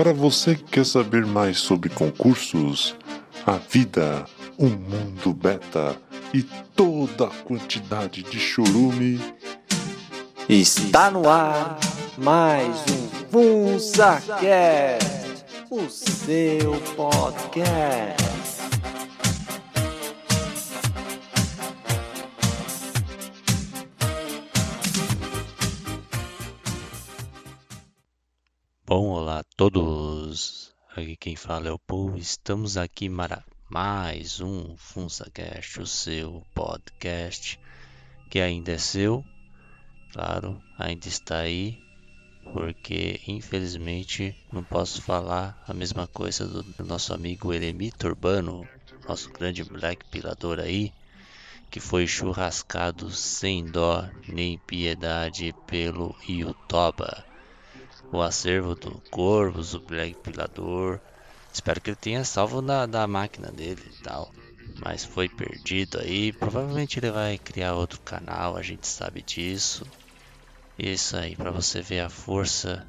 Para você que quer saber mais sobre concursos, a vida, o mundo beta e toda a quantidade de chorume, Está no ar mais um FunsaCast, o seu podcast. Bom, olá a todos. Aqui quem fala é o Paul. Estamos aqui para mais um FunsaCast, o seu podcast, que ainda é seu, claro, ainda está aí, porque infelizmente não posso falar a mesma coisa do, nosso amigo Eremito Urbano, nosso grande black pilador aí, que foi churrascado sem dó nem piedade pelo Yutoba o acervo do Corvus, o Pilador. Espero que ele tenha salvo na, da máquina dele e tal. Mas foi perdido aí. Provavelmente ele vai criar outro canal, a gente sabe disso. Isso aí, para você ver a força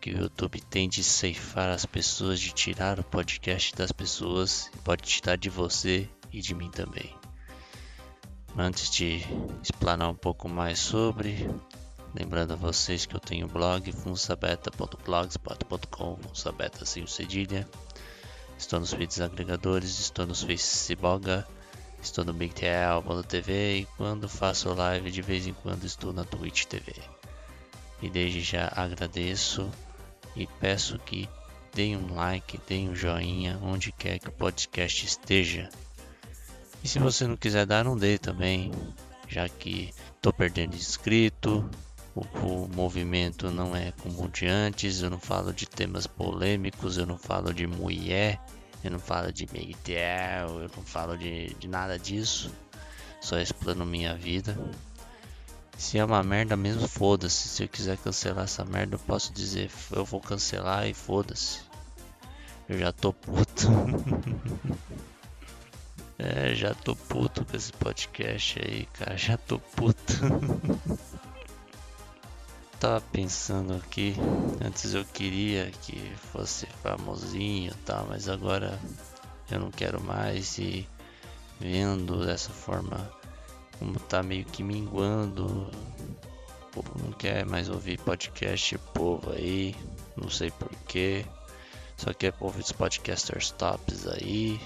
que o YouTube tem de ceifar as pessoas, de tirar o podcast das pessoas. Pode tirar de você e de mim também. Antes de explanar um pouco mais sobre, Lembrando a vocês que eu tenho o blog funsabeta.blogspot.com, funsabeta sem cedilha. Estou nos vídeos agregadores, estou nos Facebook, estou no BigTL.tv e quando faço live de vez em quando estou na Twitch TV. E desde já agradeço e peço que deem um like, deem um joinha onde quer que o podcast esteja. E se você não quiser dar, não dê também, já que estou perdendo inscrito, o, o, movimento não é como de antes, eu não falo de temas polêmicos, eu não falo de mulher, eu não falo de Miguel, eu não falo de, de nada disso, só explano minha vida. Se é uma merda mesmo, foda-se. Se eu quiser cancelar essa merda, eu posso dizer, eu vou cancelar e foda-se. Eu já tô puto. é, já tô puto com esse podcast aí, cara. Já tô puto. tava pensando aqui, antes eu queria que fosse famosinho e tal, mas agora eu não quero mais e vendo dessa forma como tá meio que minguando. O povo não quer mais ouvir podcast povo aí, não sei porquê. Só quer ouvir os podcasters tops aí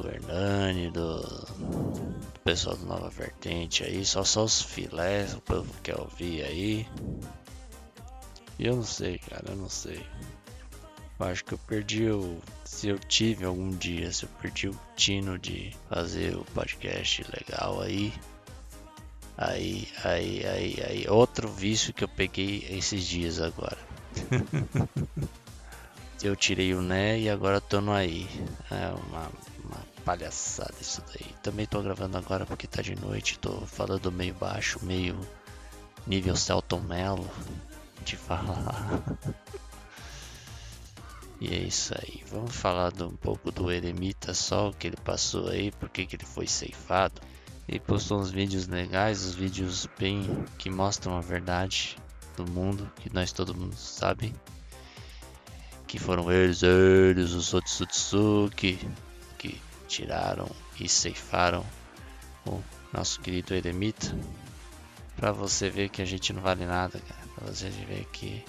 do Hernani, do, do, pessoal do Nova Vertente aí, só só os filés, o povo quer ouvir aí. E eu não sei, cara, eu não sei. Eu acho que eu perdi o. Se eu tive algum dia, se eu perdi o tino de fazer o podcast legal aí. Aí, aí, aí, aí. Outro vício que eu peguei esses dias agora. eu tirei o né e agora tô no aí. É uma palhaçada isso daí. Também tô gravando agora porque tá de noite, tô falando meio baixo, meio nível Celton Mello de falar. e é isso aí. Vamos falar um pouco do Eremita só, o que ele passou aí, porque que ele foi ceifado. Ele postou uns vídeos legais, os vídeos bem que mostram a verdade do mundo, que nós todo mundo sabe. Que foram eles, eles, os Otsutsuki, que tiraram e ceifaram o nosso querido Eremita. Pra você ver que a gente não vale nada, cara. Pra você ver que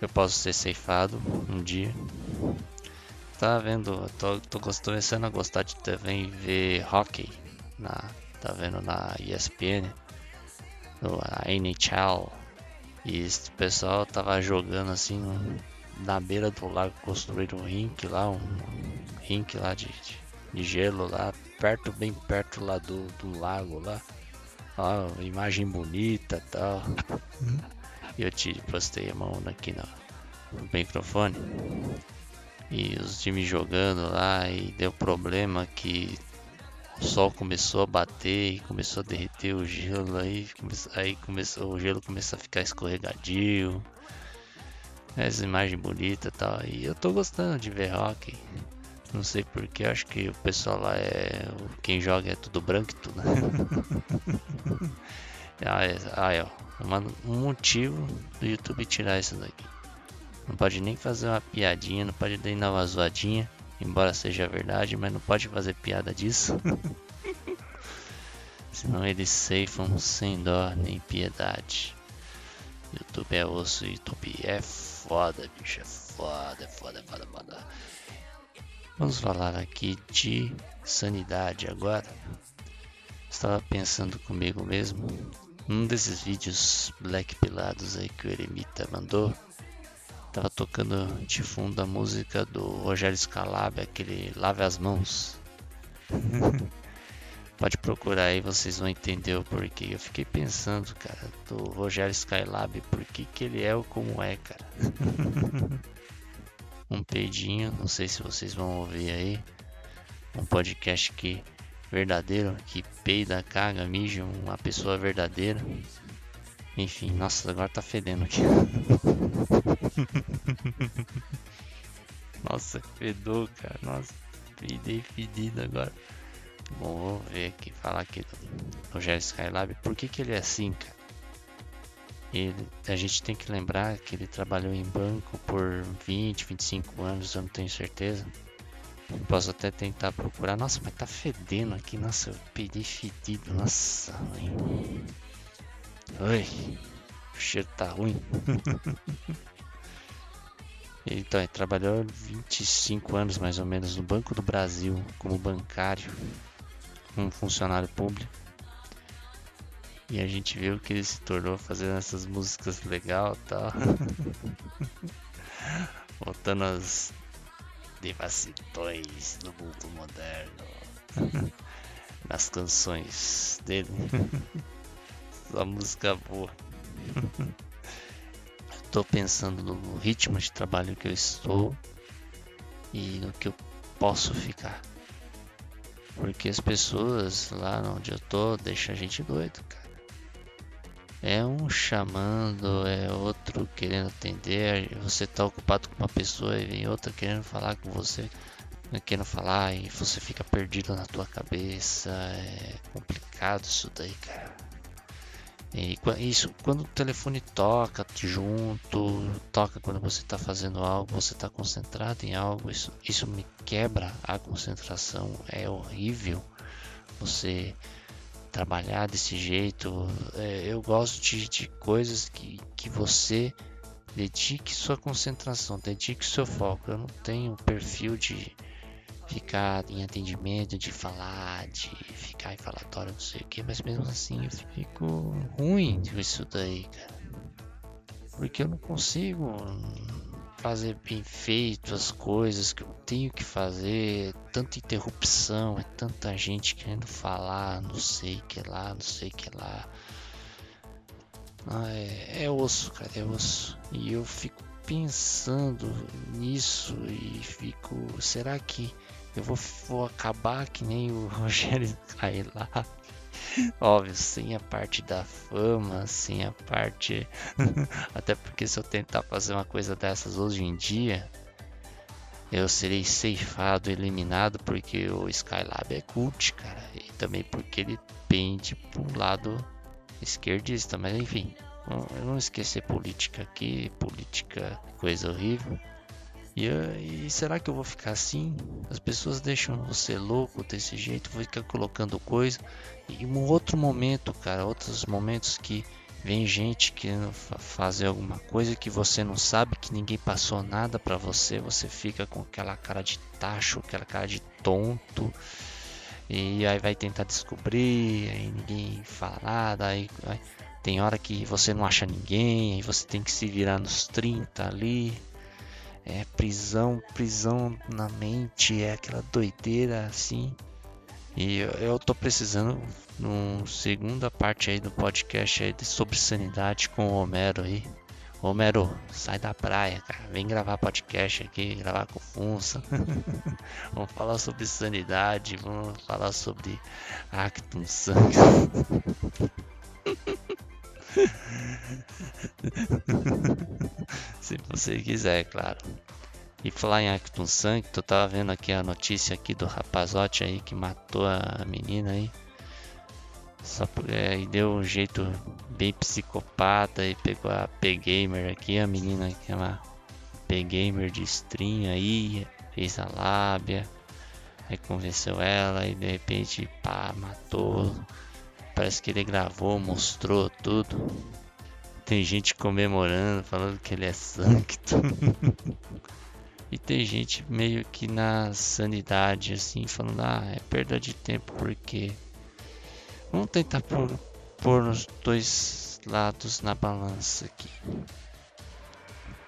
eu posso ser ceifado um dia. Tá vendo? Tô, tô começando a gostar de também ver hockey. Na, tá vendo na ESPN, no, NHL. E esse pessoal tava jogando assim na beira do lago, construíram um rink lá, um rink lá de, de de gelo lá, perto, bem perto lá do, do lago lá. Ó, imagem bonita e tal. E eu te postei a mão aqui no, no microfone. E os times jogando lá e deu problema que o sol começou a bater e começou a derreter o gelo aí, aí começou, o gelo começou a ficar escorregadio. Essa imagem bonita e tal. E eu tô gostando de ver hockey. Não sei porque, acho que o pessoal lá é. Quem joga é tudo branco e tudo. ah, é, é, ó. Um motivo do YouTube tirar isso daqui. Não pode nem fazer uma piadinha, não pode nem dar uma zoadinha, embora seja verdade, mas não pode fazer piada disso. Senão eles ceifam sem dó nem piedade. YouTube é osso, YouTube é foda, bicho, é foda, é foda, é foda, foda. Vamos falar aqui de sanidade agora. Estava pensando comigo mesmo, num desses vídeos black pilados aí que o Eremita mandou, tava tocando de fundo a música do Rogério Scalab, aquele Lave as Mãos. Pode procurar aí, vocês vão entender o porquê. Eu fiquei pensando, cara, do Rogério Skylab, por que, que ele é ou como é, cara. um peidinho, não sei se vocês vão ouvir aí. Um podcast que verdadeiro, que peida, caga, mija, uma pessoa verdadeira. Enfim, nossa, agora tá fedendo aqui. nossa, fedou, cara. Nossa, peidei fedido agora. Bom, vou ver aqui, falar aqui do Rogério Skylab. Por que, que ele é assim, cara? Ele, a gente tem que lembrar que ele trabalhou em banco por 20, 25 anos, eu não tenho certeza. Posso até tentar procurar. Nossa, mas tá fedendo aqui. Nossa, eu peguei fedido. Nossa, mãe. Oi, o cheiro tá ruim. então, ele trabalhou 25 anos mais ou menos no Banco do Brasil como bancário um funcionário público. E a gente viu que ele se tornou fazendo essas músicas legal e tal. Voltando às devassidões do mundo moderno. Nas canções dele. Só música boa. Estou pensando no ritmo de trabalho que eu estou e no que eu posso ficar. Porque as pessoas lá onde eu tô deixam a gente doido, cara. É um chamando, é outro querendo atender. Você tá ocupado com uma pessoa e vem outra querendo falar com você, querendo falar e você fica perdido na tua cabeça. É complicado isso daí, cara. E isso, quando o telefone toca junto, toca quando você está fazendo algo, você está concentrado em algo, isso, isso me quebra a concentração, é horrível você trabalhar desse jeito. É, eu gosto de, de coisas que, que você dedique sua concentração, dedique seu foco. Eu não tenho perfil de ficar em atendimento, de falar, de ficar em falatório, não sei o que, mas mesmo assim eu fico ruim com isso daí, cara. Porque eu não consigo fazer bem feito as coisas que eu tenho que fazer, é tanta interrupção, é tanta gente querendo falar, não sei que lá, não sei que lá. Ah, é, é osso, cara, é osso. E eu fico pensando nisso e fico, será que eu vou, vou acabar que nem o Rogério aí lá. Óbvio, sem a parte da fama, sem a parte. Até porque se eu tentar fazer uma coisa dessas hoje em dia, eu serei ceifado, eliminado, porque o Skylab é cult, cara. E também porque ele pende um lado esquerdista. Mas enfim, não esquecer política aqui, política coisa horrível. E, e, será que eu vou ficar assim? As pessoas deixam você louco desse jeito, vou ficar colocando coisa. E um outro momento, cara, outros momentos que vem gente querendo fazer alguma coisa que você não sabe, que ninguém passou nada para você, você fica com aquela cara de tacho, aquela cara de tonto. E aí vai tentar descobrir, aí ninguém fala nada, aí, aí tem hora que você não acha ninguém, aí você tem que se virar nos 30 ali é prisão, prisão na mente, é aquela doideira assim. E eu, tô precisando no segunda parte aí do podcast aí sobre sanidade com o Homero aí. Homero, sai da praia, cara. Vem gravar podcast aqui, gravar com Funça. vamos falar sobre sanidade, vamos falar sobre Actum Sangue. Se você quiser, claro. E falar em Acton Sangue, tu tava vendo aqui a notícia aqui do rapazote aí que matou a menina aí. Só é, e deu um jeito bem psicopata e pegou a P-Gamer aqui, a menina que ela AP gamer de stream aí, fez a lábia, aí convenceu ela e de repente pá, matou. Parece que ele gravou, mostrou tudo. Tem gente comemorando, falando que ele é sangue. e tem gente meio que na sanidade, assim, falando, ah, é perda de tempo porque. Vamos tentar pôr, pôr os dois lados na balança aqui.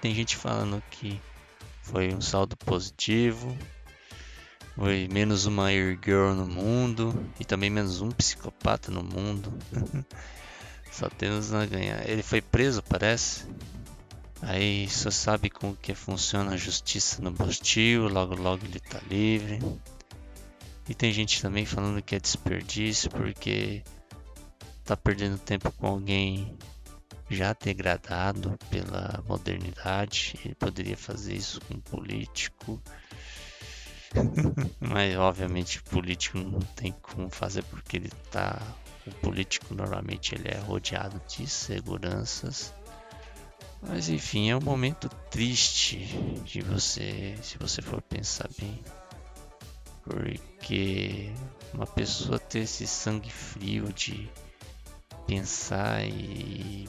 Tem gente falando que foi um saldo positivo, foi menos uma Air Girl no mundo e também menos um psicopata no mundo. Só temos a ganhar. Ele foi preso, parece. Aí só sabe como que funciona a justiça no Bostil, logo logo ele tá livre. E tem gente também falando que é desperdício porque tá perdendo tempo com alguém já degradado pela modernidade. Ele poderia fazer isso com um político. Mas obviamente o político não tem como fazer porque ele tá. O político normalmente ele é rodeado de seguranças. Mas enfim, é um momento triste de você, se você for pensar bem. Porque uma pessoa ter esse sangue frio de pensar e,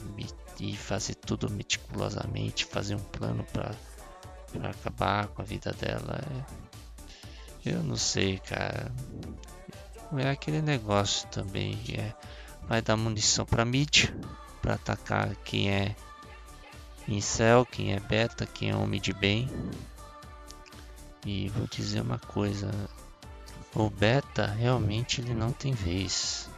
e fazer tudo meticulosamente, fazer um plano para acabar com a vida dela. É... Eu não sei, cara. É aquele negócio também que é, vai dar munição para mídia, para atacar quem é incel, quem é beta, quem é homem de bem. E vou dizer uma coisa, o beta realmente ele não tem vez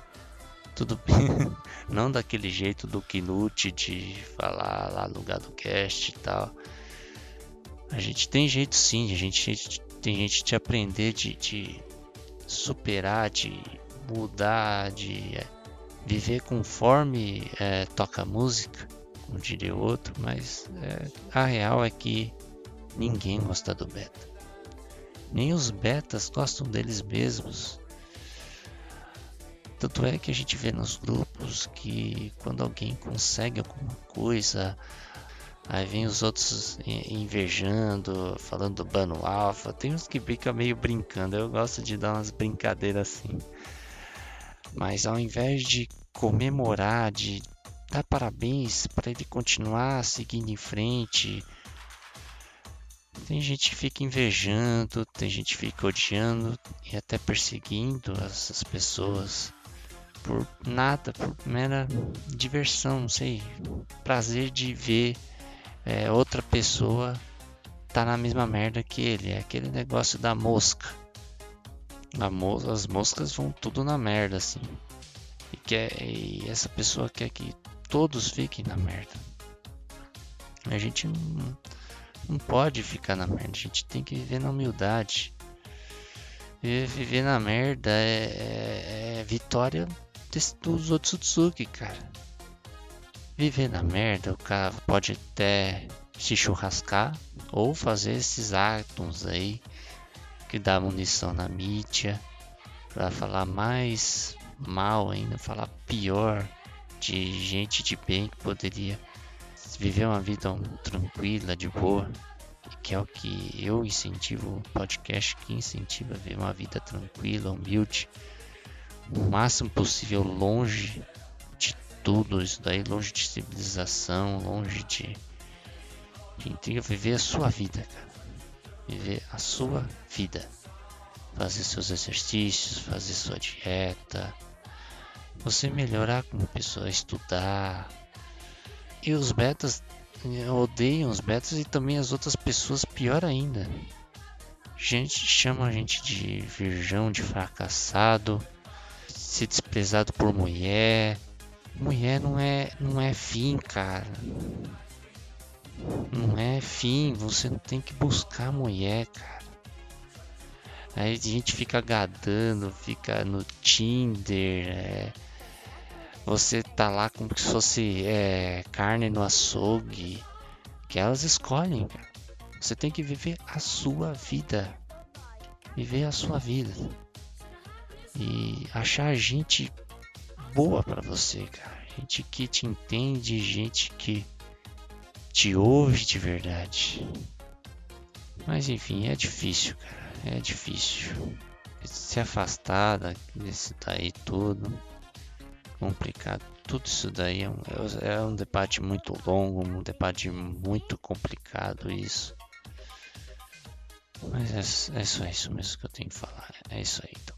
tudo bem. Não daquele jeito do Knut de falar lá no lugar do cast e tal. A gente tem jeito sim, a gente tem gente de aprender, de, de superar, de mudar, de é, viver conforme é, toca música, como diria outro, mas é, a real é que ninguém gosta do beta. Nem os betas gostam deles mesmos. Tanto é que a gente vê nos grupos que quando alguém consegue alguma coisa, aí vem os outros invejando, falando do bano alfa. Tem uns que ficam meio brincando, eu gosto de dar umas brincadeiras assim. Mas ao invés de comemorar, de dar parabéns para ele continuar seguindo em frente, tem gente que fica invejando, tem gente que fica odiando e até perseguindo essas pessoas por nada, por mera diversão, não sei, prazer de ver é, outra pessoa tá na mesma merda que ele. É aquele negócio da mosca. Mo as moscas vão tudo na merda, assim. E, quer, e essa pessoa quer que todos fiquem na merda. A gente não, não pode ficar na merda, a gente tem que viver na humildade. Viver na merda é, é, é vitória dos Otsutsuki, cara. Viver na merda, o cara pode até se churrascar ou fazer esses atos aí que dá munição na mídia para falar mais mal ainda, falar pior de gente de bem que poderia viver uma vida tranquila, de boa, que é o que eu incentivo o podcast que incentiva a viver uma vida tranquila, humilde, o máximo possível longe de tudo isso daí, longe de civilização, longe de, de intriga, viver a sua vida, cara. Viver a sua vida. Fazer seus exercícios, fazer sua dieta. Você melhorar como pessoa, estudar. E os betas odeiam os betas e também as outras pessoas pior ainda. Gente chama a gente de virgão, de fracassado, ser desprezado por mulher. Mulher não é, não é fim, cara. Não é fim, você não tem que buscar mulher, cara. Aí a gente fica gadando, fica no Tinder, é... você tá lá como se fosse é, carne no açougue, que elas escolhem, cara. Você tem que viver a sua vida. Viver a sua vida e achar gente boa para você, cara. Gente que te entende, gente que te ouve de verdade. Mas enfim, é difícil, cara. É difícil. Se afastar desse daí tudo. Complicado. Tudo isso daí é um, é um debate muito longo, um debate muito complicado isso. Mas é, é só isso mesmo que eu tenho que falar. É isso aí então.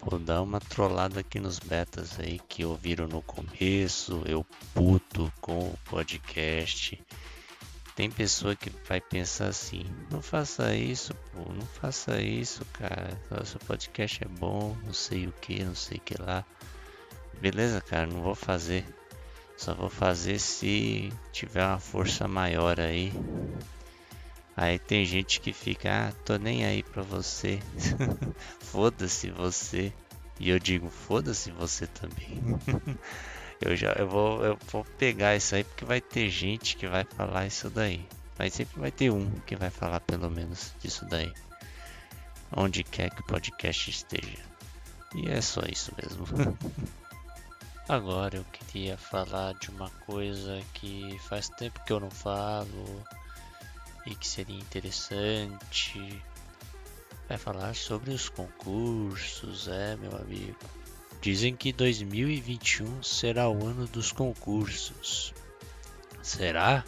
Vou dar uma trollada aqui nos betas aí que ouviram no começo, eu puto com o podcast. Tem pessoa que vai pensar assim, não faça isso, pô, não faça isso, cara. Seu podcast é bom, não sei o que, não sei o que lá. Beleza, cara, não vou fazer. Só vou fazer se tiver uma força maior aí. Aí tem gente que fica, ah, tô nem aí pra você. foda-se você. E eu digo, foda-se você também. Eu já eu vou, eu vou pegar isso aí porque vai ter gente que vai falar isso daí. Mas sempre vai ter um que vai falar pelo menos disso daí. Onde quer que o podcast esteja. E é só isso mesmo. Agora eu queria falar de uma coisa que faz tempo que eu não falo e que seria interessante. Vai falar sobre os concursos, é meu amigo. Dizem que 2021 será o ano dos concursos. Será?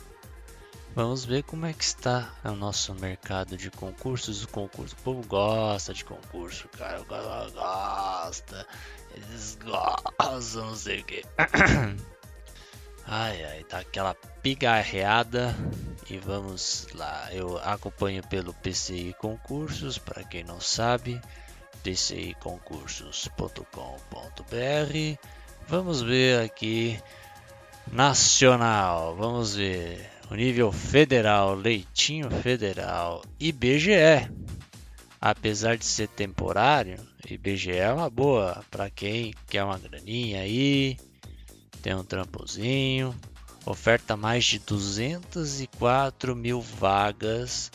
Vamos ver como é que está o nosso mercado de concursos. O concurso, o povo gosta de concurso, cara. Gosta. Eles gostam, não sei o que. Ai, ai, tá aquela pigarreada. E vamos lá. Eu acompanho pelo PCI Concursos, para quem não sabe tciconcursos.com.br. Vamos ver aqui nacional. Vamos ver o nível federal, leitinho federal, IBGE. Apesar de ser temporário, IBGE é uma boa para quem quer uma graninha aí, tem um trampozinho. Oferta mais de 204 mil vagas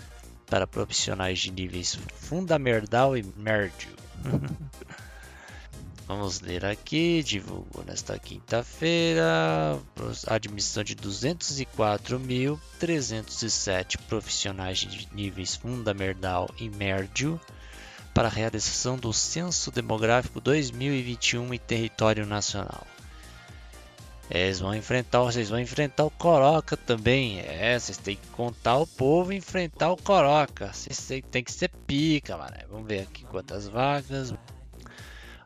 para profissionais de níveis fundamental e médio. Vamos ler aqui, divulgou nesta quinta-feira a admissão de 204.307 profissionais de níveis fundamental e médio para a realização do Censo Demográfico 2021 em território nacional. Eles vão enfrentar, vocês vão enfrentar o Coroca também. É, vocês têm que contar o povo e enfrentar o Coroca. Vocês têm que ser pica, mano. Vamos ver aqui quantas vagas.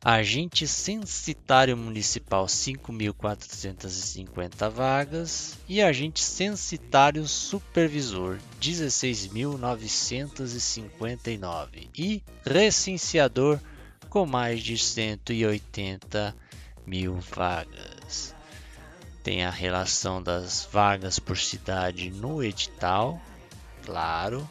Agente censitário municipal 5.450 vagas e agente censitário supervisor 16.959 e recenseador com mais de 180 mil vagas. Tem a relação das vagas por cidade no edital, claro.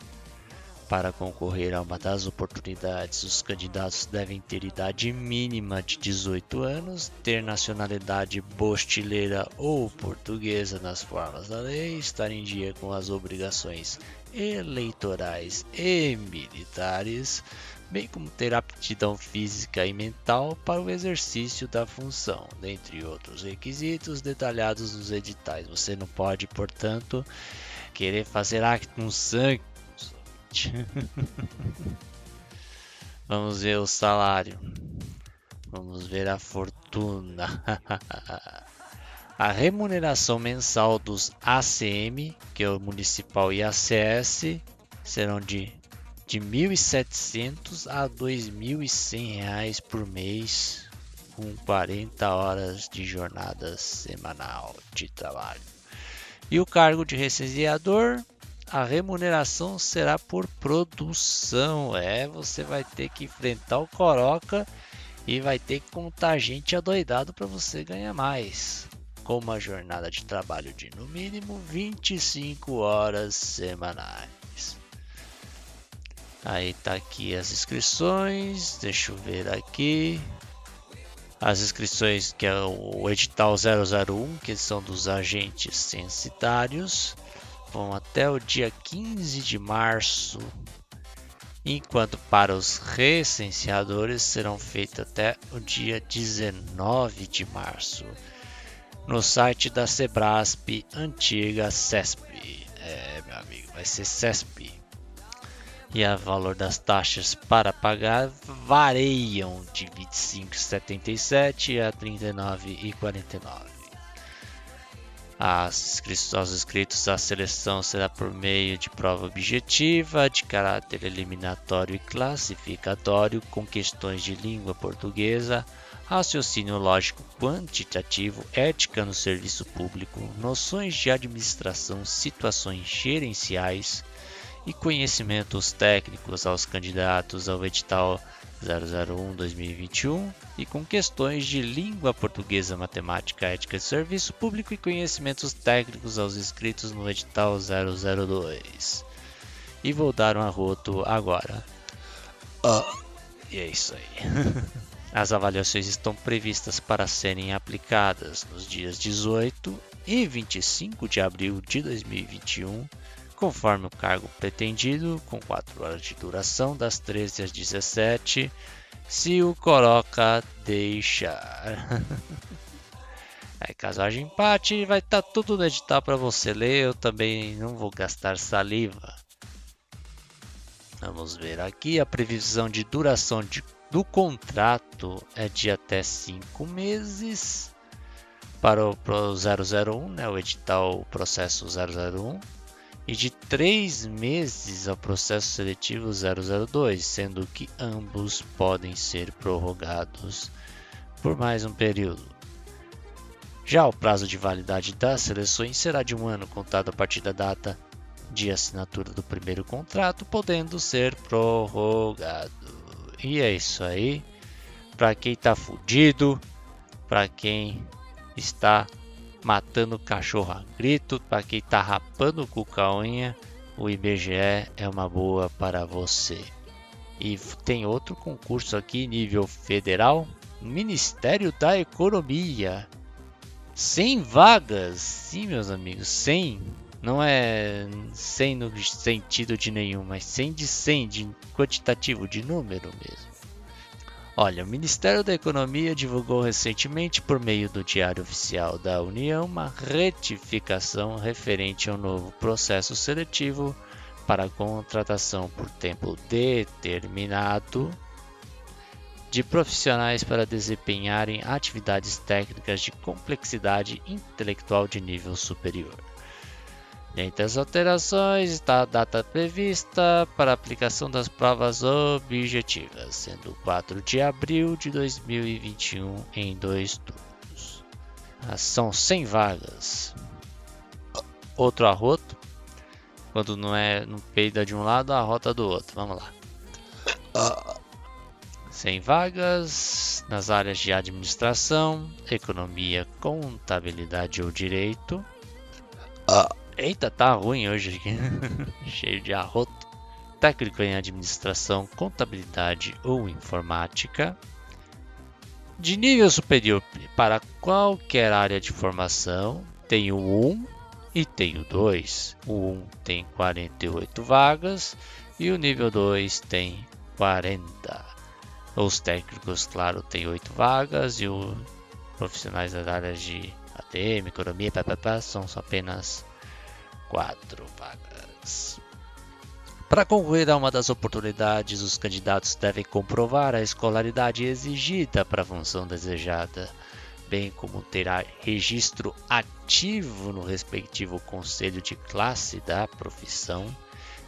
Para concorrer a uma das oportunidades, os candidatos devem ter idade mínima de 18 anos, ter nacionalidade bostileira ou portuguesa nas formas da lei, estar em dia com as obrigações eleitorais e militares, bem como ter aptidão física e mental para o exercício da função, dentre outros requisitos detalhados nos editais. Você não pode, portanto, querer fazer acto com sangue. Vamos ver o salário. Vamos ver a fortuna. a remuneração mensal dos ACM, que é o municipal e ACS, serão de de 1.700 a 2.100 reais por mês, com 40 horas de jornada semanal de trabalho. E o cargo de recenseador, a remuneração será por produção. É, você vai ter que enfrentar o Coroca e vai ter que contar gente adoidado para você ganhar mais. Com uma jornada de trabalho de no mínimo 25 horas semanais. Aí tá aqui as inscrições, deixa eu ver aqui. As inscrições que é o edital 001, que são dos agentes censitários, vão até o dia 15 de março, enquanto para os recenseadores serão feitos até o dia 19 de março, no site da Sebrasp, antiga CESP. É, meu amigo, vai ser CESP e o valor das taxas para pagar variam de R$ 25,77 a R$ 39,49. Aos inscritos, a seleção será por meio de prova objetiva, de caráter eliminatório e classificatório, com questões de língua portuguesa, raciocínio lógico quantitativo, ética no serviço público, noções de administração, situações gerenciais e conhecimentos técnicos aos candidatos ao edital 001-2021 e com questões de língua portuguesa, matemática, ética e serviço público e conhecimentos técnicos aos inscritos no edital 002. E vou dar um arroto agora. Uh, e é isso aí. As avaliações estão previstas para serem aplicadas nos dias 18 e 25 de abril de 2021 conforme o cargo pretendido, com 4 horas de duração, das 13 às 17, se o coloca deixar. Aí, caso haja empate, vai estar tá tudo no edital para você ler. Eu também não vou gastar saliva. Vamos ver aqui. A previsão de duração de, do contrato é de até 5 meses para o, para o 001, né, o edital o processo 001 e de três meses ao processo seletivo 002, sendo que ambos podem ser prorrogados por mais um período. Já o prazo de validade das seleções será de um ano contado a partir da data de assinatura do primeiro contrato, podendo ser prorrogado. E é isso aí. Para quem está fudido, para quem está matando cachorro a grito, para quem tá rapando com a o IBGE é uma boa para você. E tem outro concurso aqui, nível federal, Ministério da Economia. 100 vagas, sim meus amigos, 100. Não é 100 no sentido de nenhum, mas 100 de 100, de quantitativo, de número mesmo. Olha, o Ministério da Economia divulgou recentemente, por meio do Diário Oficial da União, uma retificação referente ao novo processo seletivo para contratação por tempo determinado de profissionais para desempenharem atividades técnicas de complexidade intelectual de nível superior. Dentre as alterações está a data prevista para a aplicação das provas objetivas, sendo 4 de abril de 2021 em dois turnos. Ah, são 100 vagas. Outro arroto, quando não é no peida de um lado, a rota do outro. Vamos lá. 100 vagas nas áreas de administração, economia, contabilidade ou direito. Eita, tá ruim hoje aqui. Cheio de arroto. Técnico em administração, contabilidade ou informática. De nível superior para qualquer área de formação, tem o 1 e tem o 2. O 1 tem 48 vagas e o nível 2 tem 40. Os técnicos, claro, tem 8 vagas e os profissionais das áreas de ATM, economia, papapá, são apenas quatro vagas. Para concorrer a uma das oportunidades, os candidatos devem comprovar a escolaridade exigida para a função desejada, bem como terá registro ativo no respectivo conselho de classe da profissão,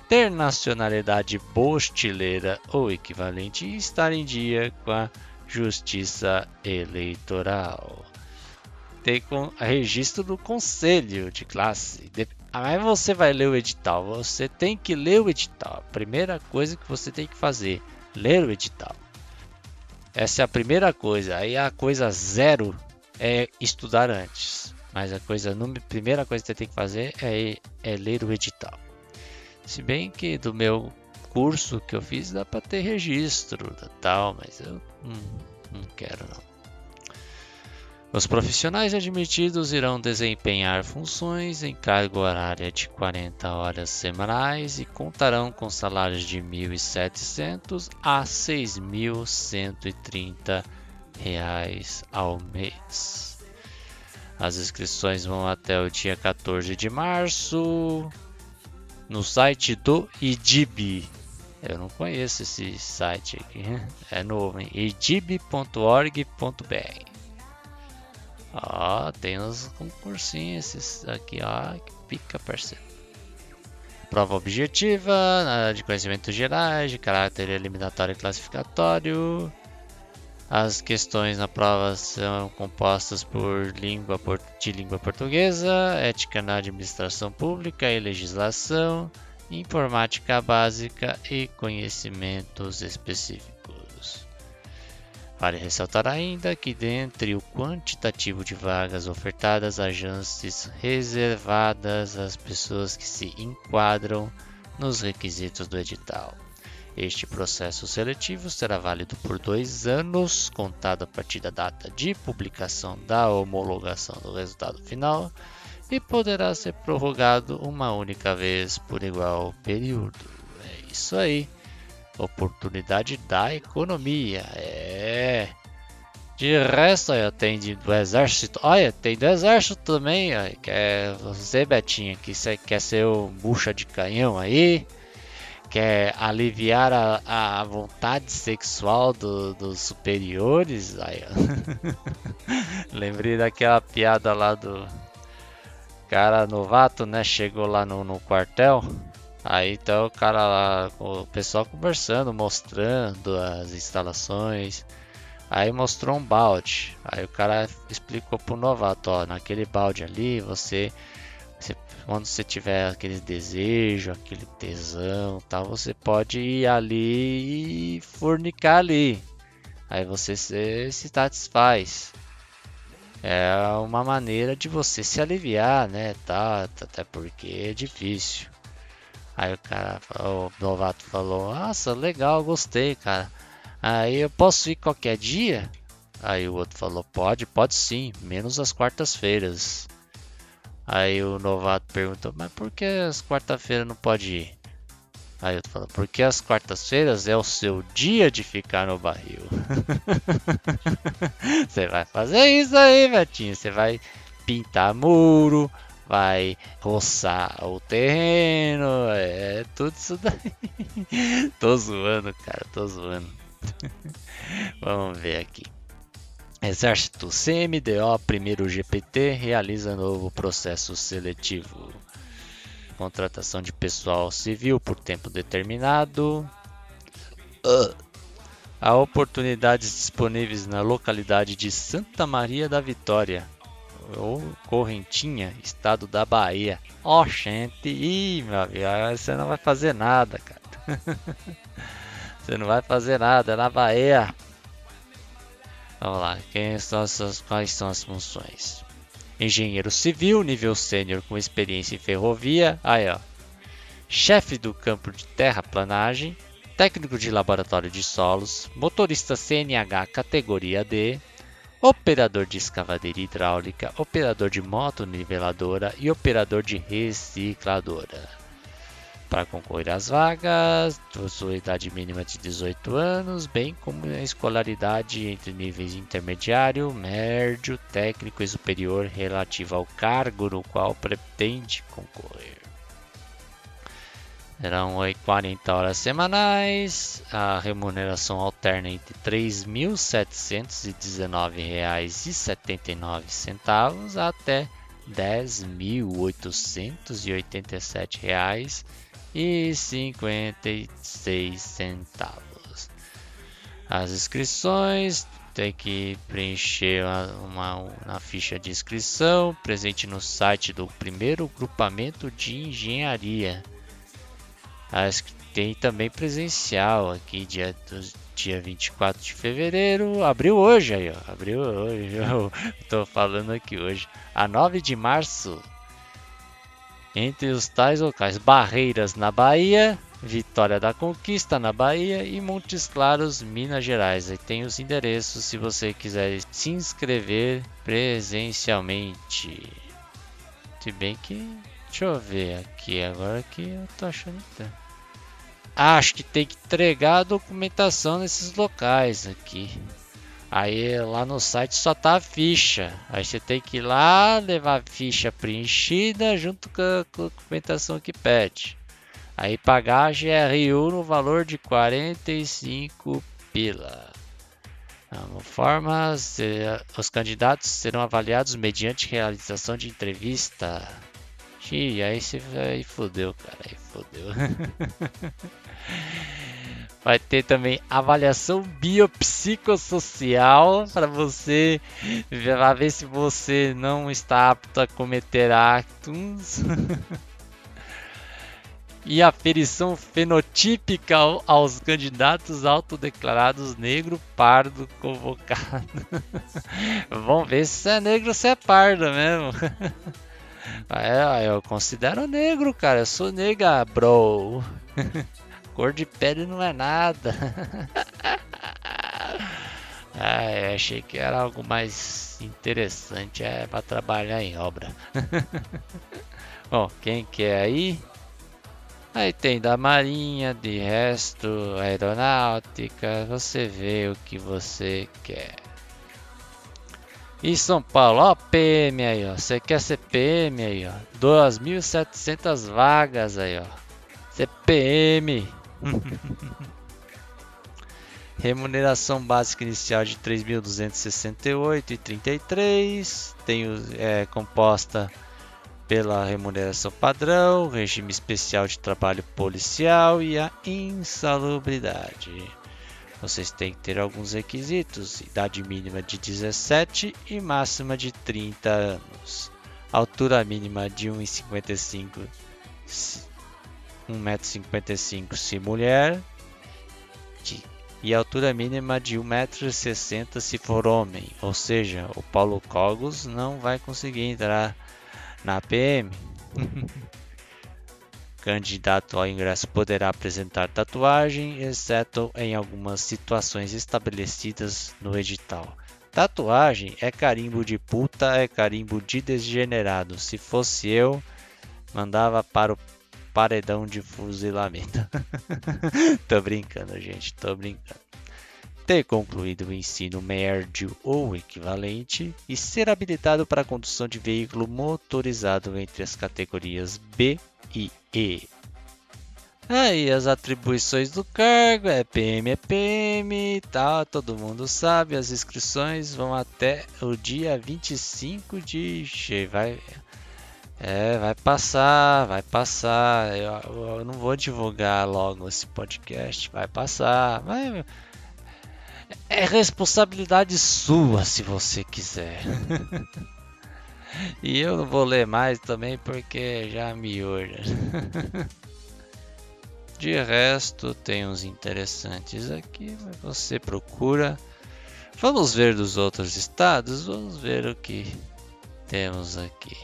ter nacionalidade bostileira ou equivalente e estar em dia com a justiça eleitoral. Tem registro do conselho de classe, Aí você vai ler o edital. Você tem que ler o edital. A primeira coisa que você tem que fazer, ler o edital. Essa é a primeira coisa. Aí a coisa zero é estudar antes. Mas a coisa a primeira coisa que você tem que fazer é, é ler o edital. Se bem que do meu curso que eu fiz dá para ter registro tal, mas eu hum, não quero não. Os profissionais admitidos irão desempenhar funções em carga horária de 40 horas semanais e contarão com salários de R$ 1.700 a R$ 6.130 ao mês. As inscrições vão até o dia 14 de março no site do IDIB, Eu não conheço esse site aqui. É novo, hein? Ó, tem uns concursinhos esses aqui, ó, que pica, parceiro. Prova objetiva, de conhecimentos gerais, de caráter eliminatório e classificatório. As questões na prova são compostas por língua de língua portuguesa, ética na administração pública e legislação, informática básica e conhecimentos específicos. Vale ressaltar ainda que, dentre o quantitativo de vagas ofertadas, há chances reservadas às pessoas que se enquadram nos requisitos do edital. Este processo seletivo será válido por dois anos, contado a partir da data de publicação da homologação do resultado final, e poderá ser prorrogado uma única vez por igual período. É isso aí. Oportunidade da economia. É. De resto, olha, tem do exército. Olha, tem do exército também. Olha, que é você, Betinha, que você quer ser o bucha de canhão aí quer aliviar a, a vontade sexual do, dos superiores. Aí, Lembrei daquela piada lá do cara novato, né? Chegou lá no, no quartel. Aí então o cara lá, o pessoal conversando, mostrando as instalações. Aí mostrou um balde. Aí o cara explicou pro novato, ó, naquele balde ali você você, quando você tiver aquele desejo, aquele tesão, tal, você pode ir ali e fornicar ali. Aí você se, se satisfaz. É uma maneira de você se aliviar, né? Tá, até porque é difícil. Aí o cara, o novato falou: Nossa, legal, gostei, cara. Aí eu posso ir qualquer dia? Aí o outro falou: Pode, pode sim, menos as quartas-feiras. Aí o novato perguntou, mas por que as quarta-feiras não pode ir? Aí eu falo, porque as quartas-feiras é o seu dia de ficar no barril. Você vai fazer isso aí, Betinho. Você vai pintar muro, vai roçar o terreno, é tudo isso daí. tô zoando, cara, tô zoando. Vamos ver aqui. Exército CMDO primeiro GPT realiza novo processo seletivo. Contratação de pessoal civil por tempo determinado. Uh. Há oportunidades disponíveis na localidade de Santa Maria da Vitória, ou Correntinha, estado da Bahia. Ó, oh, gente, ih, meu amigo, você não vai fazer nada, cara. você não vai fazer nada é na Bahia. Vamos lá, quem são essas, quais são as funções? Engenheiro civil, nível sênior com experiência em ferrovia. Aí, ó. Chefe do campo de terraplanagem. Técnico de laboratório de solos. Motorista CNH categoria D. Operador de escavadeira hidráulica. Operador de moto niveladora. E operador de recicladora. Para concorrer às vagas, sua idade mínima de 18 anos, bem como a escolaridade entre níveis intermediário, médio, técnico e superior relativo ao cargo no qual pretende concorrer. Serão 40 horas semanais, a remuneração alterna entre R$ 3.719,79 até R$ 10.887,00 e 56 centavos. As inscrições tem que preencher uma, uma, uma, ficha de inscrição presente no site do primeiro grupamento de engenharia. As, tem também presencial aqui dia, dia 24 de fevereiro. Abriu hoje aí, ó. Abriu hoje. Eu tô falando aqui hoje. A 9 de março entre os tais locais Barreiras na Bahia, Vitória da Conquista na Bahia e Montes Claros, Minas Gerais. Aí tem os endereços se você quiser se inscrever presencialmente. Se bem que deixa eu ver aqui agora que eu tô achando que acho que tem que entregar a documentação nesses locais aqui. Aí lá no site só tá a ficha. Aí você tem que ir lá levar a ficha preenchida junto com a documentação que pede. Aí pagar a GRU no valor de 45 pila. Da forma, os candidatos serão avaliados mediante realização de entrevista. Xiii, aí você aí fodeu, cara, aí fodeu. Vai ter também avaliação biopsicossocial para você ver se você não está apto a cometer atos. e aferição fenotípica aos candidatos autodeclarados negro pardo convocado. Vamos ver se é negro ou se é pardo mesmo. É, eu considero negro, cara. Eu sou nega, bro. Cor de pele não é nada. ah, achei que era algo mais interessante é para trabalhar em obra. Bom, quem quer aí? Aí tem da marinha, de resto, aeronáutica, você vê o que você quer. E São Paulo, ó, PM aí, ó. Você quer ser PM aí, ó. 2.700 vagas aí, ó. CPM. Remuneração básica inicial de 3.268,33. Tem é, composta pela remuneração padrão, regime especial de trabalho policial e a insalubridade. Vocês têm que ter alguns requisitos: idade mínima de 17 e máxima de 30 anos, altura mínima de 1,55 1,55m se mulher. De, e altura mínima de 1,60m se for homem, ou seja, o Paulo Cogos não vai conseguir entrar na PM. Candidato ao ingresso poderá apresentar tatuagem, exceto em algumas situações estabelecidas no edital. Tatuagem é carimbo de puta, é carimbo de degenerado. Se fosse eu, mandava para o paredão de fuzilamento. tô brincando, gente, tô brincando ter concluído o ensino médio ou equivalente e ser habilitado para a condução de veículo motorizado entre as categorias B e E. Aí as atribuições do cargo é PM é PM, tá? Todo mundo sabe. As inscrições vão até o dia 25 de vai é, vai passar, vai passar. Eu, eu não vou divulgar logo esse podcast, vai passar. Vai, é responsabilidade sua se você quiser. e eu não vou ler mais também porque já me urge. De resto, tem uns interessantes aqui, mas você procura. Vamos ver dos outros estados, vamos ver o que temos aqui.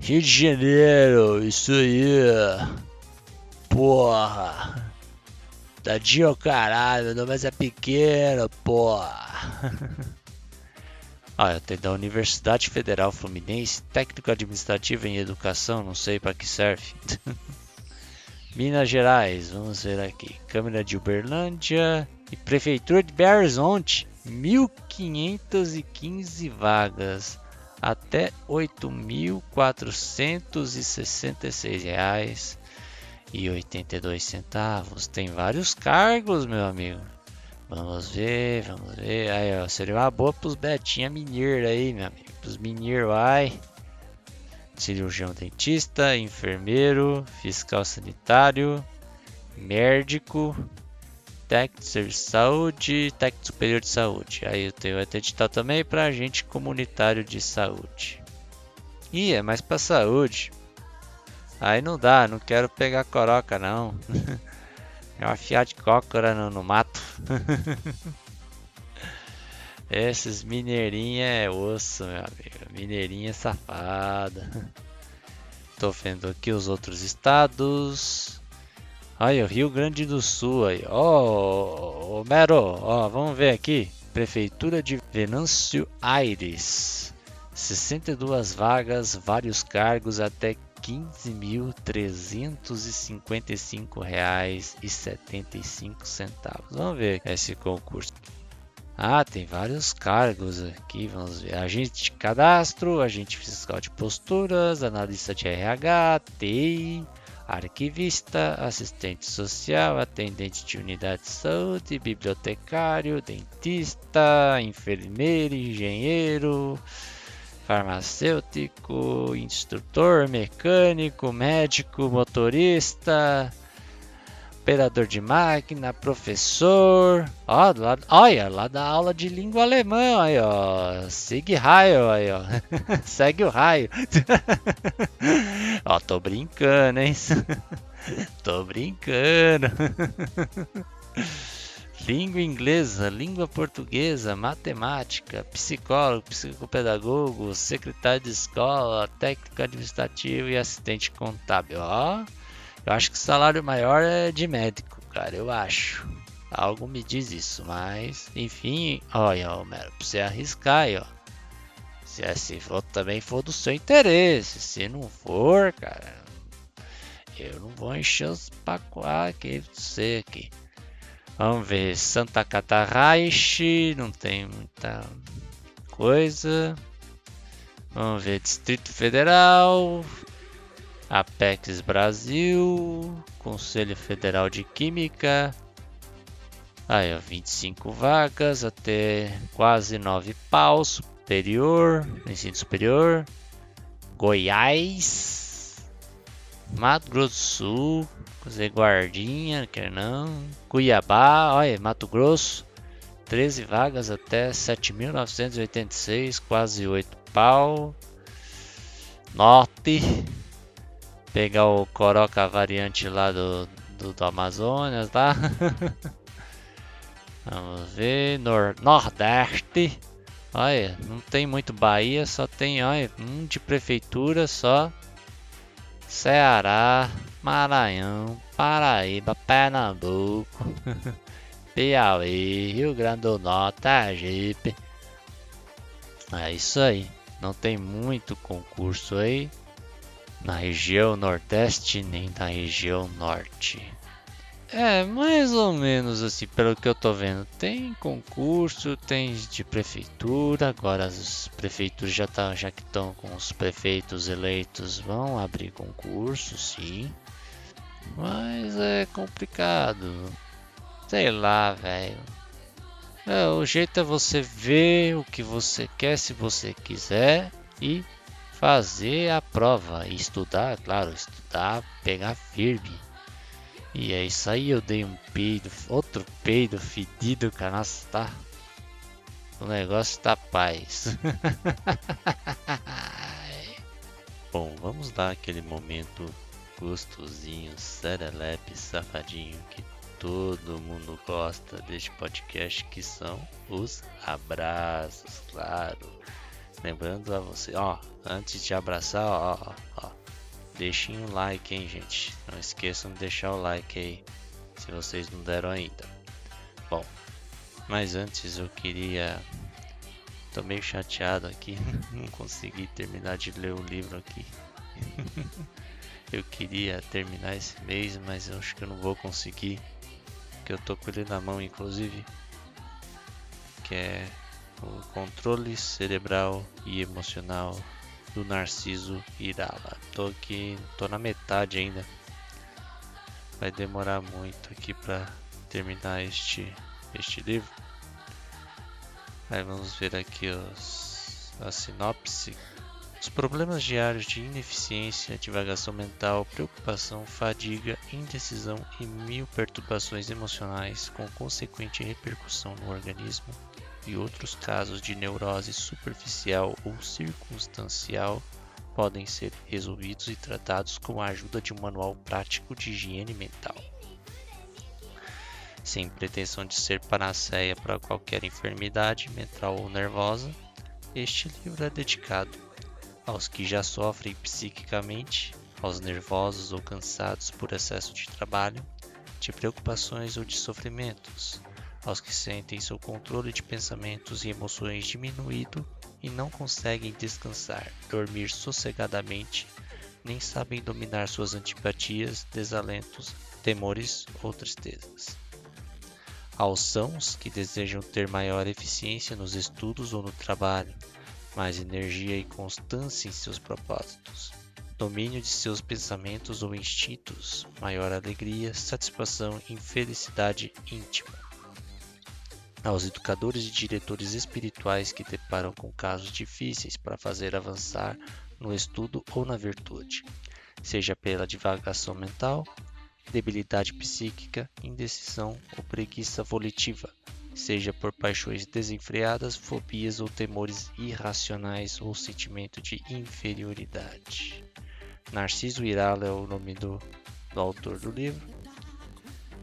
Rio de Janeiro, isso aí. Porra. Tadinho caralho, não mas é pequeno, pô. Olha, tem da Universidade Federal Fluminense, técnico administrativo em educação, não sei para que serve. Minas Gerais, vamos ver aqui. Câmara de Uberlândia e Prefeitura de Belo Horizonte, 1.515 vagas, até 8.466 reais e 82 centavos. Tem vários cargos, meu amigo. Vamos ver, vamos ver. Aí, ó, seria uma boa pros Betinha Minir aí, meu amigo. Pros Minir, vai. Cirurgião dentista, enfermeiro, fiscal sanitário, médico, técnico de saúde, técnico superior de saúde. Aí eu tenho até edital também para agente comunitário de saúde. E é mais para saúde. Aí não dá, não quero pegar coroca não. é uma fiat cócora no, no mato. Esses mineirinha é osso, meu amigo. Mineirinha é safada. Tô vendo aqui os outros estados. Aí, o Rio Grande do Sul aí. Ó, oh, Mero, ó, vamos ver aqui. Prefeitura de Venâncio Aires. 62 vagas, vários cargos até 15.355 reais e 75 centavos. Vamos ver esse concurso. Ah, tem vários cargos aqui, vamos ver. Agente de cadastro, agente fiscal de posturas, analista de RH, TI, arquivista, assistente social, atendente de unidade de saúde, bibliotecário, dentista, enfermeiro, engenheiro, farmacêutico, instrutor, mecânico, médico, motorista, operador de máquina, professor. Ó, lá, olha, lá da aula de língua alemã, aí, ó. Sigue raio, aí, ó. Segue o raio. ó, tô brincando, hein? tô brincando. Língua inglesa, língua portuguesa, matemática, psicólogo, psicopedagogo, secretário de escola, técnico administrativo e assistente contábil. Ó. Eu acho que o salário maior é de médico, cara, eu acho. Algo me diz isso, mas enfim, olha, Homero, pra você arriscar aí, ó. Se, se for, também for do seu interesse, se não for, cara, eu não vou encher os pacotes aqui pra você aqui. Vamos ver, Santa Catarrache, não tem muita coisa. Vamos ver, Distrito Federal, Apex Brasil, Conselho Federal de Química. Aí, ó, 25 vagas até quase 9 pau, superior, ensino superior. Goiás, Mato Grosso do Sul, fazer guardinha, quer não. Cuiabá, olha, Mato Grosso, 13 vagas até 7.986, quase 8 pau. Norte, pegar o Coroca variante lá do, do, do Amazonas, tá? Vamos ver, Nor Nordeste. Olha, não tem muito Bahia, só tem, olha, um de prefeitura só. Ceará, Maranhão, Paraíba, Pernambuco, Piauí, Rio Grande do Norte, Sergipe. É isso aí. Não tem muito concurso aí na região Nordeste nem na região Norte. É, mais ou menos assim, pelo que eu tô vendo. Tem concurso, tem de prefeitura, agora as prefeituras já, tá, já que estão com os prefeitos eleitos vão abrir concurso, sim. Mas é complicado. Sei lá, velho. É, o jeito é você ver o que você quer se você quiser e fazer a prova e estudar, claro, estudar, pegar firme. E é isso aí, eu dei um peido, outro peido fedido, cara, nossa, tá... O negócio tá paz. Bom, vamos dar aquele momento gostosinho, serelepe, safadinho que todo mundo gosta deste podcast, que são os abraços, claro. Lembrando a você, ó, antes de abraçar, ó, ó, ó, deixem um like, hein, gente. Não esqueçam de deixar o like aí, se vocês não deram ainda. Bom, mas antes eu queria. Tô meio chateado aqui, não consegui terminar de ler o livro aqui. eu queria terminar esse mês, mas eu acho que eu não vou conseguir. Que eu tô com ele na mão, inclusive. Que é o controle cerebral e emocional do Narciso Irala. Tô aqui, tô na metade ainda. Vai demorar muito aqui para terminar este este livro. Aí vamos ver aqui os, a sinopse. Os problemas diários de ineficiência, divagação mental, preocupação, fadiga, indecisão e mil perturbações emocionais com consequente repercussão no organismo e outros casos de neurose superficial ou circunstancial podem ser resolvidos e tratados com a ajuda de um manual prático de higiene mental. Sem pretensão de ser panaceia para qualquer enfermidade mental ou nervosa, este livro é dedicado aos que já sofrem psiquicamente, aos nervosos ou cansados por excesso de trabalho, de preocupações ou de sofrimentos, aos que sentem seu controle de pensamentos e emoções diminuído e não conseguem descansar, dormir sossegadamente, nem sabem dominar suas antipatias, desalentos, temores ou tristezas. Aos sãos que desejam ter maior eficiência nos estudos ou no trabalho, mais energia e constância em seus propósitos, domínio de seus pensamentos ou instintos, maior alegria, satisfação e felicidade íntima. Aos educadores e diretores espirituais que deparam com casos difíceis para fazer avançar no estudo ou na virtude, seja pela divagação mental, debilidade psíquica, indecisão ou preguiça volitiva, seja por paixões desenfreadas, fobias ou temores irracionais ou sentimento de inferioridade. Narciso Irala é o nome do, do autor do livro.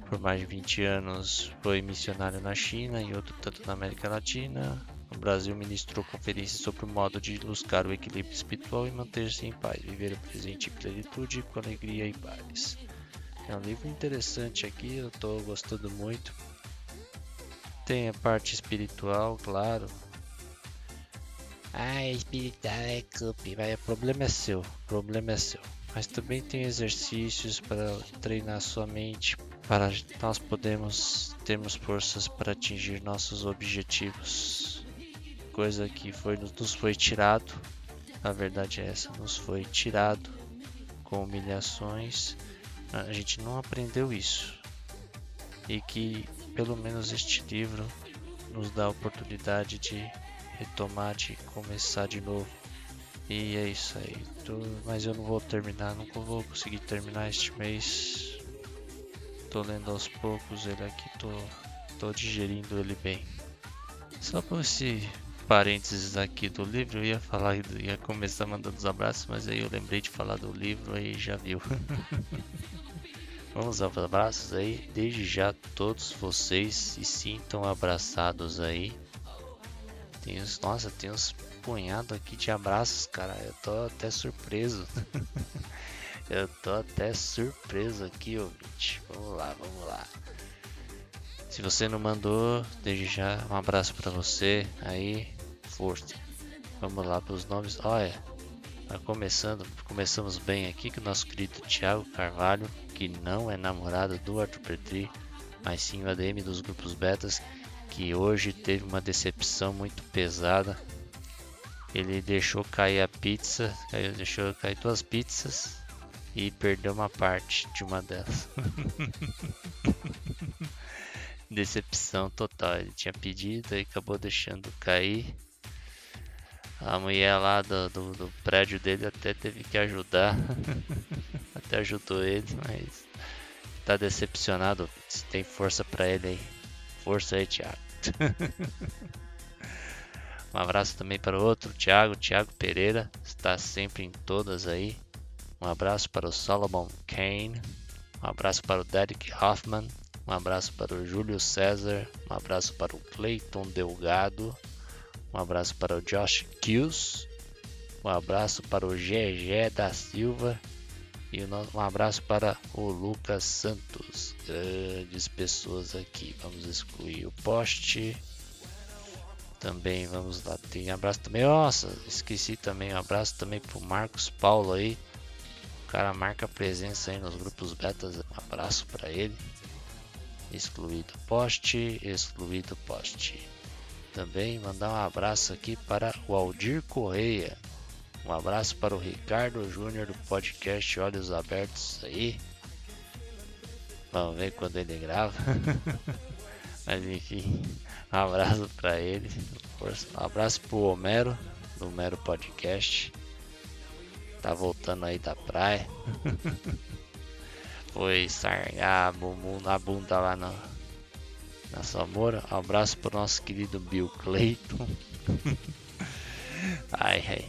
Por mais de 20 anos foi missionário na China e outro tanto na América Latina. No Brasil ministrou conferências sobre o modo de buscar o equilíbrio espiritual e manter-se em paz, viver o presente em plenitude, com alegria e paz. É um livro interessante aqui, eu estou gostando muito tem a parte espiritual, claro. Ah, espiritual é cup, vai, o problema é seu, o problema é seu. Mas também tem exercícios para treinar sua mente, para nós podermos termos forças para atingir nossos objetivos. Coisa que foi, nos foi tirado, a verdade é essa, nos foi tirado com humilhações. A gente não aprendeu isso. E que pelo menos este livro nos dá a oportunidade de retomar, de começar de novo. E é isso aí. Tô, mas eu não vou terminar, nunca vou conseguir terminar este mês. Tô lendo aos poucos ele aqui, tô, tô digerindo ele bem. Só por esse parênteses aqui do livro, eu ia falar, ia começar mandando os abraços, mas aí eu lembrei de falar do livro aí já viu. Vamos aos abraços aí. Desde já todos vocês se sintam abraçados aí. Tem uns, nossa, tem uns punhado aqui de abraços, cara. Eu tô até surpreso. Eu tô até surpreso aqui, ouvinte. Vamos lá, vamos lá. Se você não mandou, desde já um abraço para você aí. Força. Vamos lá para os nomes. Olha, tá começando, começamos bem aqui com o nosso querido Thiago Carvalho que não é namorado do Arthur Petri, mas sim o ADM dos grupos betas, que hoje teve uma decepção muito pesada. Ele deixou cair a pizza, deixou cair duas pizzas e perdeu uma parte de uma delas. decepção total. Ele tinha pedido e acabou deixando cair. A mulher lá do, do, do prédio dele até teve que ajudar. até ajudou ele, mas tá decepcionado. Se tem força para ele aí. Força aí, Thiago. um abraço também para o outro, Thiago, Thiago Pereira, está sempre em todas aí. Um abraço para o Solomon Kane. Um abraço para o Derek Hoffman. Um abraço para o Júlio César. Um abraço para o Clayton Delgado. Um abraço para o Josh Kills. Um abraço para o GG da Silva. E um abraço para o Lucas Santos. Grandes pessoas aqui. Vamos excluir o poste. Também vamos lá. Tem abraço também. Nossa, esqueci também. Um abraço também para o Marcos Paulo aí. O cara marca presença aí nos grupos betas. Um abraço para ele. Excluído poste. Excluído poste. Também mandar um abraço aqui para o Aldir Correia. Um abraço para o Ricardo Júnior do podcast Olhos Abertos aí. Vamos ver quando ele grava. Mas enfim, um abraço para ele. Um abraço pro Homero, do Homero Podcast. Tá voltando aí da praia. Foi sargar bumbum na bunda lá na, Samora. Um abraço pro nosso querido Bill Clayton. ai, ai.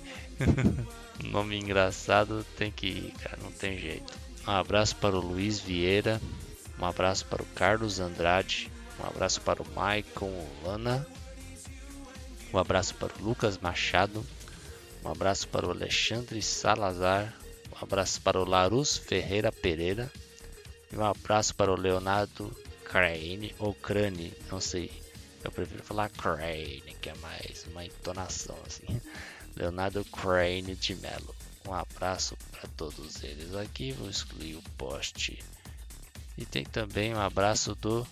Nome engraçado tem que ir, cara, não tem jeito. Um abraço para o Luiz Vieira, um abraço para o Carlos Andrade, um abraço para o Maicon Lana, um abraço para o Lucas Machado, um abraço para o Alexandre Salazar, um abraço para o Larus Ferreira Pereira e um abraço para o Leonardo Crane ou Crane, não sei. Eu prefiro falar Crane, que é mais uma entonação assim. Leonardo Crane de Mello. Um abraço para todos eles aqui. Vou excluir o post. E tem também um abraço do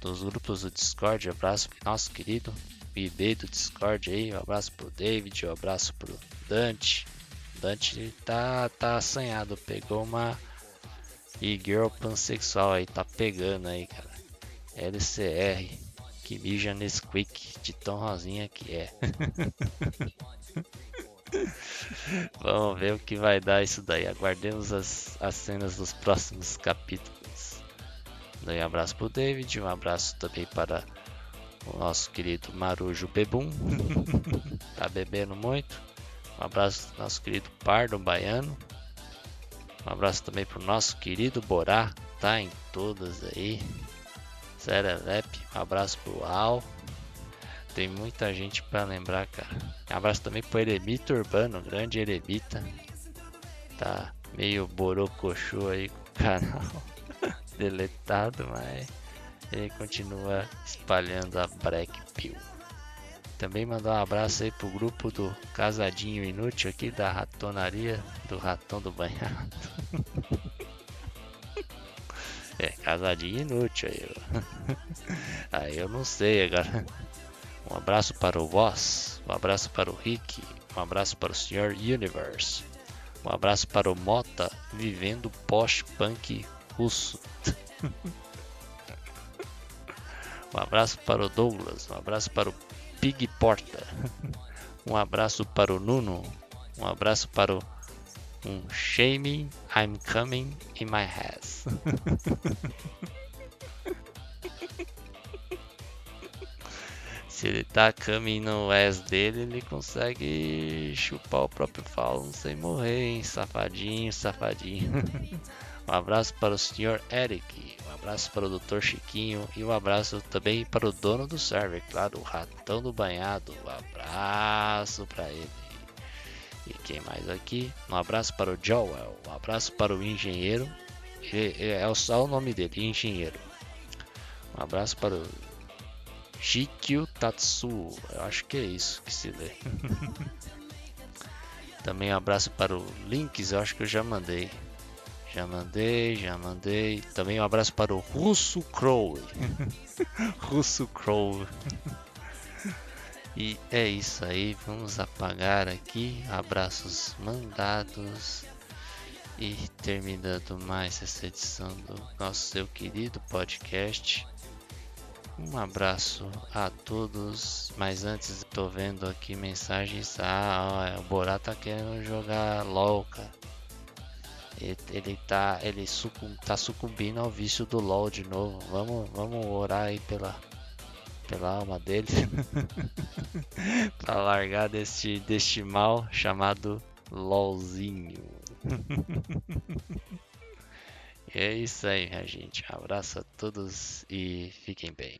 dos grupos do Discord. Um abraço pro nosso querido IB do Discord aí. Um abraço pro David. Um abraço pro Dante. Dante tá, tá assanhado, pegou uma e-girl pansexual aí, tá pegando aí, cara. LCR, que mija nesse quick de tão rosinha que é. Vamos ver o que vai dar isso daí. Aguardemos as, as cenas dos próximos capítulos. Um abraço pro David, um abraço também para o nosso querido Marujo Bebum. tá bebendo muito. Um abraço pro nosso querido Pardo Baiano. Um abraço também pro nosso querido Borá. Tá em todas aí. Serelepe. Um abraço pro Al. Tem muita gente para lembrar, cara. Um abraço também pro Eremita Urbano, grande Eremita. Tá meio borocochô aí com o canal deletado, mas ele continua espalhando a Black Pill. Também mandar um abraço aí pro grupo do Casadinho Inútil aqui da ratonaria do Ratão do Banhado. é, casadinho inútil aí. aí eu não sei agora. Um abraço para o Voss, um abraço para o Rick, um abraço para o Sr. Universe, um abraço para o Mota vivendo post-punk russo. um abraço para o Douglas, um abraço para o Pig Porta, um abraço para o Nuno, um abraço para o um Shame I'm Coming in My Ass. Se ele tá coming no ass dele, ele consegue chupar o próprio falo sem morrer, hein? Safadinho, safadinho. um abraço para o Sr. Eric, um abraço para o Dr. Chiquinho e um abraço também para o dono do server, claro, o Ratão do Banhado. Um abraço para ele. E quem mais aqui? Um abraço para o Joel, um abraço para o engenheiro. É só o nome dele, engenheiro. Um abraço para o Jikyu Tatsu, eu acho que é isso que se lê. Também um abraço para o Links, eu acho que eu já mandei. Já mandei, já mandei. Também um abraço para o Russo Crow. Russo Crow. e é isso aí, vamos apagar aqui. Abraços mandados. E terminando mais essa edição do nosso seu querido podcast. Um abraço a todos, mas antes tô vendo aqui mensagens. Ah, ó, o Borá tá querendo jogar LOL, cara. Ele, ele tá, ele sucum, tá sucumbindo ao vício do LOL de novo. Vamos, vamos orar aí pela, pela alma dele, para largar deste, deste mal chamado LOLzinho. E é isso aí, minha gente. Um abraço a todos e fiquem bem.